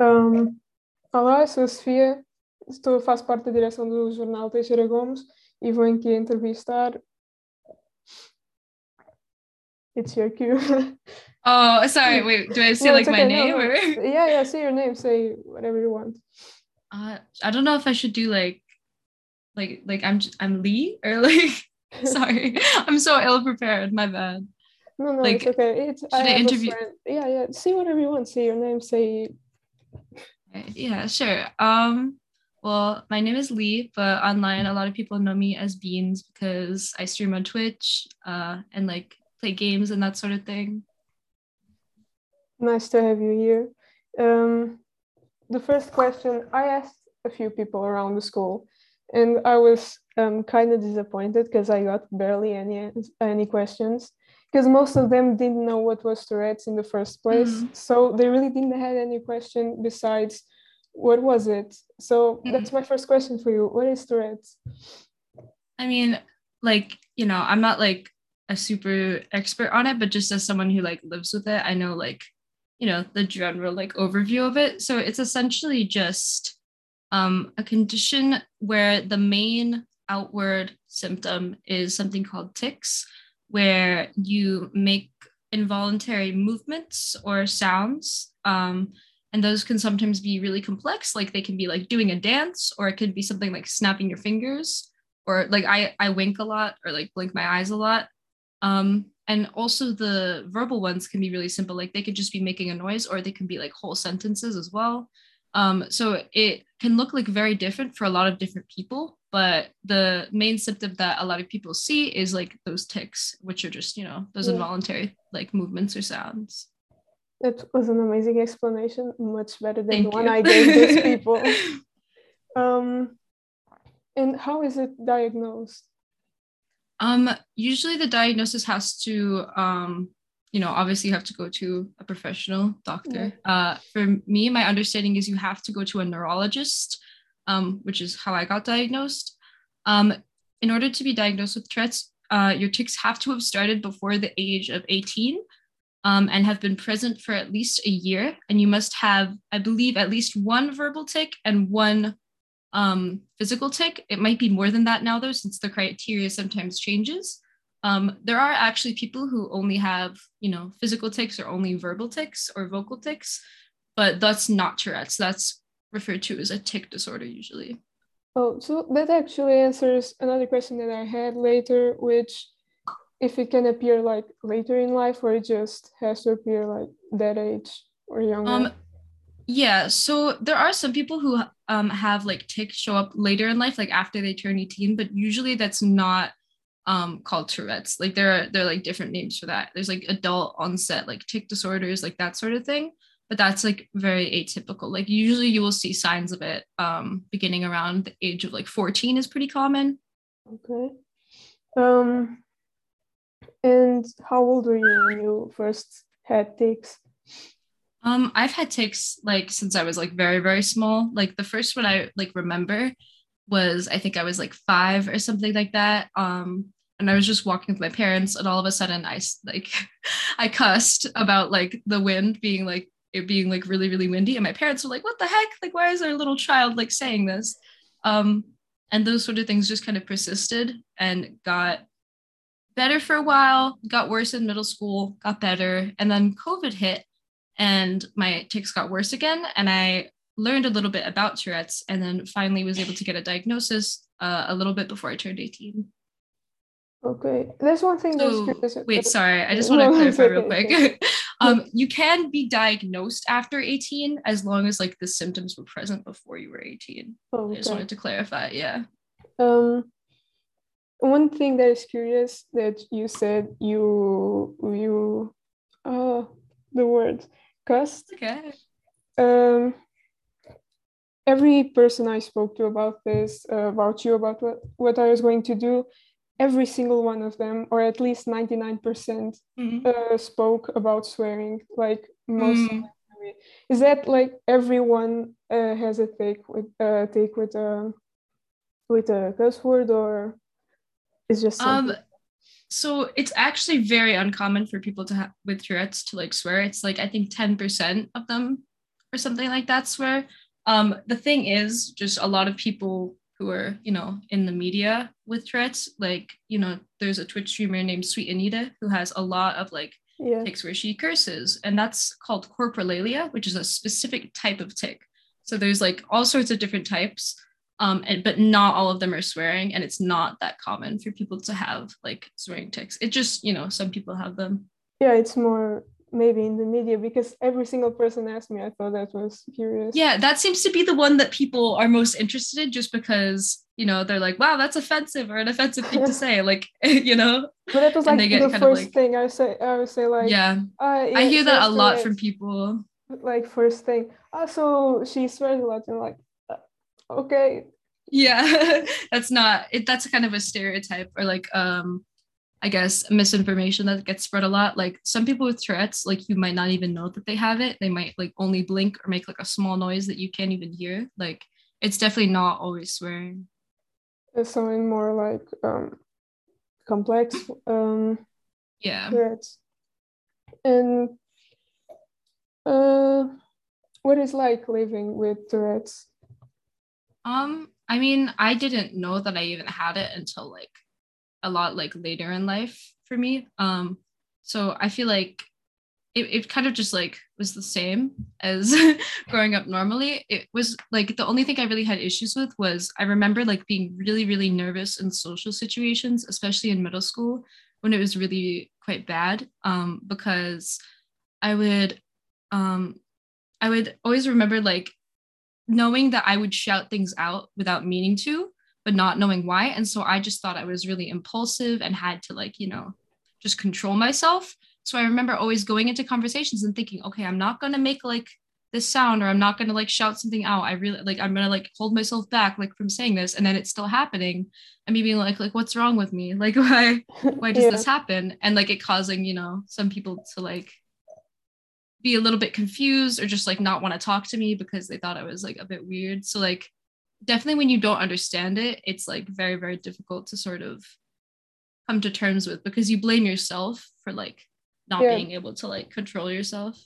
Um, olá, sou a Sofia, estou, faço parte da direção do jornal Teixeira Gomes e vou aqui entrevistar. It's your cue. Oh, sorry. Wait, do I say No, like it's my okay, name no, or? Yeah, yeah, say your name, say whatever you want. Uh, I don't know if I should do like, like, like I'm I'm Lee or like. sorry, I'm so ill prepared. My bad. No, no, Like, it's okay. It's, I should I a interview- Yeah, yeah, say whatever you want, say your name, say. Yeah, sure. Um, well, my name is Lee, but online a lot of people know me as Beans because I stream on Twitch, uh, and like play games and that sort of thing. Nice to have you here. Um, the first question I asked a few people around the school, and I was um, kind of disappointed because I got barely any any questions because most of them didn't know what was Tourette's in the first place, Mhm. so they really didn't have any question besides what was it. So that's my first question for you. What is Tourette's? I mean, like, you know, I'm not like a super expert on it, but just as someone who like lives with it, I know like, you know, the general like overview of it. So it's essentially just um, a condition where the main outward symptom is something called tics, where you make involuntary movements or sounds. Um, and those can sometimes be really complex, like they can be like doing a dance, or it could be something like snapping your fingers or like I I wink a lot or like blink my eyes a lot. Um, and also the verbal ones can be really simple. Like they could just be making a noise, or they can be like whole sentences as well. Um, so it can look like very different for a lot of different people. But the main symptom that a lot of people see is like those tics, which are just you know those Yeah. involuntary like movements or sounds. That was an amazing explanation, much better than Thank the one you. I gave those people. Um, and how is it diagnosed? Um, usually the diagnosis has to, um, you know, obviously you have to go to a professional doctor. Uh, for me, my understanding is you have to go to a neurologist, um, which is how I got diagnosed. Um, in order to be diagnosed with Tourette's, uh, your tics have to have started before the age of 18 um, and have been present for at least a year. And you must have, I believe, at least one verbal tic and one um, physical tic. It might be more than that now, though, since the criteria sometimes changes. Um, there are actually people who only have, you know, physical tics or only verbal tics or vocal tics, but that's not Tourette's. That's referred to as a tic disorder usually. Oh, so that actually answers another question that I had later, which if it can appear like later in life or it just has to appear like that age or younger. Um, yeah, so there are some people who um, have like tics show up later in life, like after they turn 18, but usually that's not um, called Tourette's. Like there are there are like different names for that. There's like adult onset, like tic disorders, like that sort of thing. But that's like very atypical. Like usually you will see signs of it um, beginning around the age of like 14 is pretty common. Okay. Um, and how old were you when you first had tics? Um, I've had tics like since I was like very, very small. Like the first one I like remember was I think I was like five or something like that. Um, and I was just walking with my parents, and all of a sudden I like I cussed about like the wind being like it being like really, really windy. And my parents were like, what the heck? Like, why is our little child like saying this? Um, and those sort of things just kind of persisted and got better for a while, got worse in middle school, got better, and then COVID hit and my tics got worse again and i learned a little bit about tourette's and then finally was able to get a diagnosis uh, a little bit before i turned 18 Okay, there's one thing that's so curious. wait sorry i just want to No, clarify real okay, quick. Um, you can be diagnosed after 18 as long as like the symptoms were present before you were 18 oh, i just wanted to clarify yeah. Um, one thing that is curious that you said you you uh the word cussed. okay. Um, every person I spoke to about this, uh, about you, about what, what I was going to do, every single one of them, or at least 99%, Mhm. uh, spoke about swearing. Like most Mm. Is that like everyone uh, has a take with uh, take with um with a cuss word or is just um so it's actually very uncommon for people to have with Tourette's to like swear. It's like I think 10% of them or something like that swear. Um, the thing is, just a lot of people who are, you know, in the media with Tourette's, like, you know, there's a Twitch streamer named Sweet Anita who has a lot of like Yeah. tics where she curses, and that's called coprolalia, which is a specific type of tic. So there's like all sorts of different types, um, and but not all of them are swearing, and it's not that common for people to have like swearing tics. It just you know some people have them. Yeah, it's more maybe in the media because every single person asked me. I thought that was curious. Yeah, that seems to be the one that people are most interested in, just because you know they're like, wow, that's offensive or an offensive thing to say, like you know. But that was like the first like- thing I say. I would say like, yeah, uh, yeah, I hear that a lot from people. Like first thing, oh, so she swears a lot, and like, uh, okay, yeah that's not it that's kind of a stereotype or like um i guess misinformation that gets spread a lot. Like some people with tourette's like you might not even know that they have it. They might like only blink or make like a small noise that you can't even hear. Like it's definitely not always swearing. There's something more like um complex um yeah. Tourette's. And uh, what is like living with Tourette's? um i mean i didn't know that i even had it until like a lot like later in life for me. Um so i feel like it, it kind of just like was the same as growing up normally. It was like the only thing i really had issues with was i remember like being really really nervous in social situations especially in middle school when it was really quite bad um because i would um i would always remember like knowing that i would shout things out without meaning to but not knowing why and so i just thought i was really impulsive and had to like you know just control myself so I remember always going into conversations and thinking, okay, I'm not gonna make like this sound or I'm not gonna like shout something out. I really like I'm gonna like hold myself back like from saying this, and then it's still happening. And me being like, like, what's wrong with me? Like why why does Yeah. this happen? And like it causing, you know, some people to like be a little bit confused or just like not want to talk to me because they thought I was like a bit weird. So like definitely when you don't understand it, it's like very, very difficult to sort of come to terms with because you blame yourself for like not Yeah. being able to like control yourself.